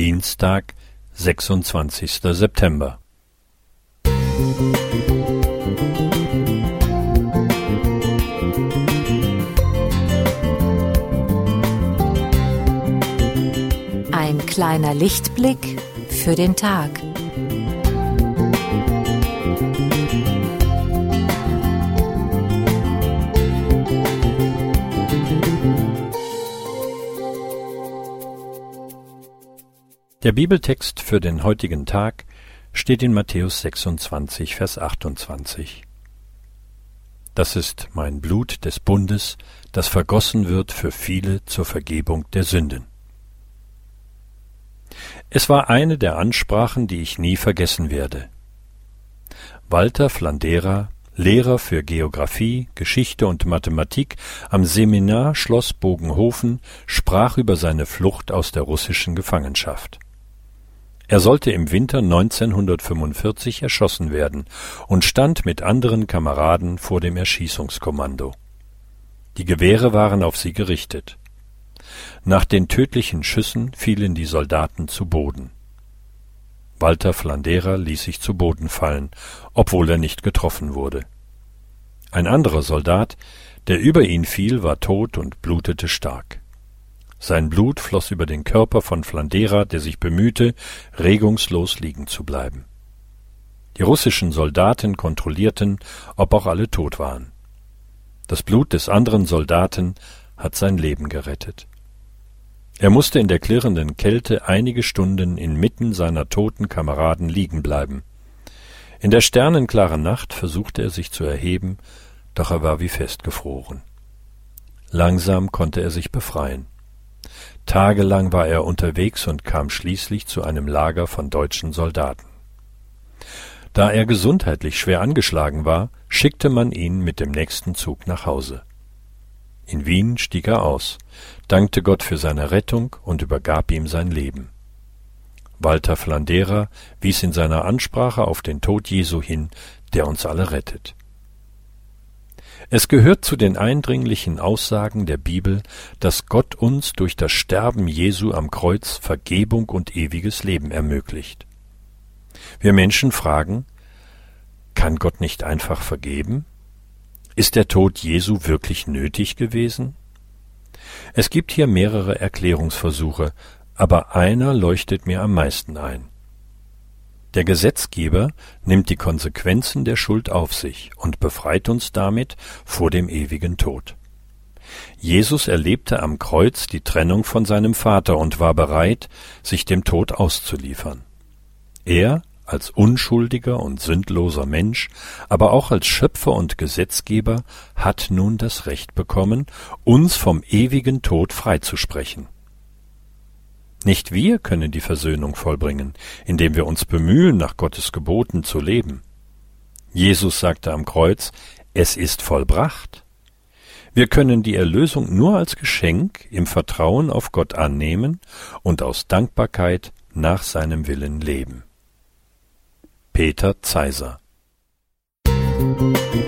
Dienstag, sechsundzwanzigster September. Ein kleiner Lichtblick für den Tag. Der Bibeltext für den heutigen Tag steht in Matthäus 26, Vers 28. Das ist mein Blut des Bundes, das vergossen wird für viele zur Vergebung der Sünden. Es war eine der Ansprachen, die ich nie vergessen werde. Walter Flandera, Lehrer für Geographie, Geschichte und Mathematik am Seminar Schloss Bogenhofen, sprach über seine Flucht aus der russischen Gefangenschaft. Er sollte im Winter 1945 erschossen werden und stand mit anderen Kameraden vor dem Erschießungskommando. Die Gewehre waren auf sie gerichtet. Nach den tödlichen Schüssen fielen die Soldaten zu Boden. Walter Flandera ließ sich zu Boden fallen, obwohl er nicht getroffen wurde. Ein anderer Soldat, der über ihn fiel, war tot und blutete stark. Sein Blut floss über den Körper von Flandera, der sich bemühte, regungslos liegen zu bleiben. Die russischen Soldaten kontrollierten, ob auch alle tot waren. Das Blut des anderen Soldaten hat sein Leben gerettet. Er musste in der klirrenden Kälte einige Stunden inmitten seiner toten Kameraden liegen bleiben. In der sternenklaren Nacht versuchte er sich zu erheben, doch er war wie festgefroren. Langsam konnte er sich befreien. Tagelang war er unterwegs und kam schließlich zu einem Lager von deutschen Soldaten. Da er gesundheitlich schwer angeschlagen war, schickte man ihn mit dem nächsten Zug nach Hause. In Wien stieg er aus, dankte Gott für seine Rettung und übergab ihm sein Leben. Walter Flandera wies in seiner Ansprache auf den Tod Jesu hin, der uns alle rettet. Es gehört zu den eindringlichen Aussagen der Bibel, dass Gott uns durch das Sterben Jesu am Kreuz Vergebung und ewiges Leben ermöglicht. Wir Menschen fragen, kann Gott nicht einfach vergeben? Ist der Tod Jesu wirklich nötig gewesen? Es gibt hier mehrere Erklärungsversuche, aber einer leuchtet mir am meisten ein. Der Gesetzgeber nimmt die Konsequenzen der Schuld auf sich und befreit uns damit vor dem ewigen Tod. Jesus erlebte am Kreuz die Trennung von seinem Vater und war bereit, sich dem Tod auszuliefern. Er, als unschuldiger und sündloser Mensch, aber auch als Schöpfer und Gesetzgeber, hat nun das Recht bekommen, uns vom ewigen Tod freizusprechen. Nicht wir können die Versöhnung vollbringen, indem wir uns bemühen, nach Gottes Geboten zu leben. Jesus sagte am Kreuz, es ist vollbracht. Wir können die Erlösung nur als Geschenk im Vertrauen auf Gott annehmen und aus Dankbarkeit nach seinem Willen leben. Peter Zeiser Musik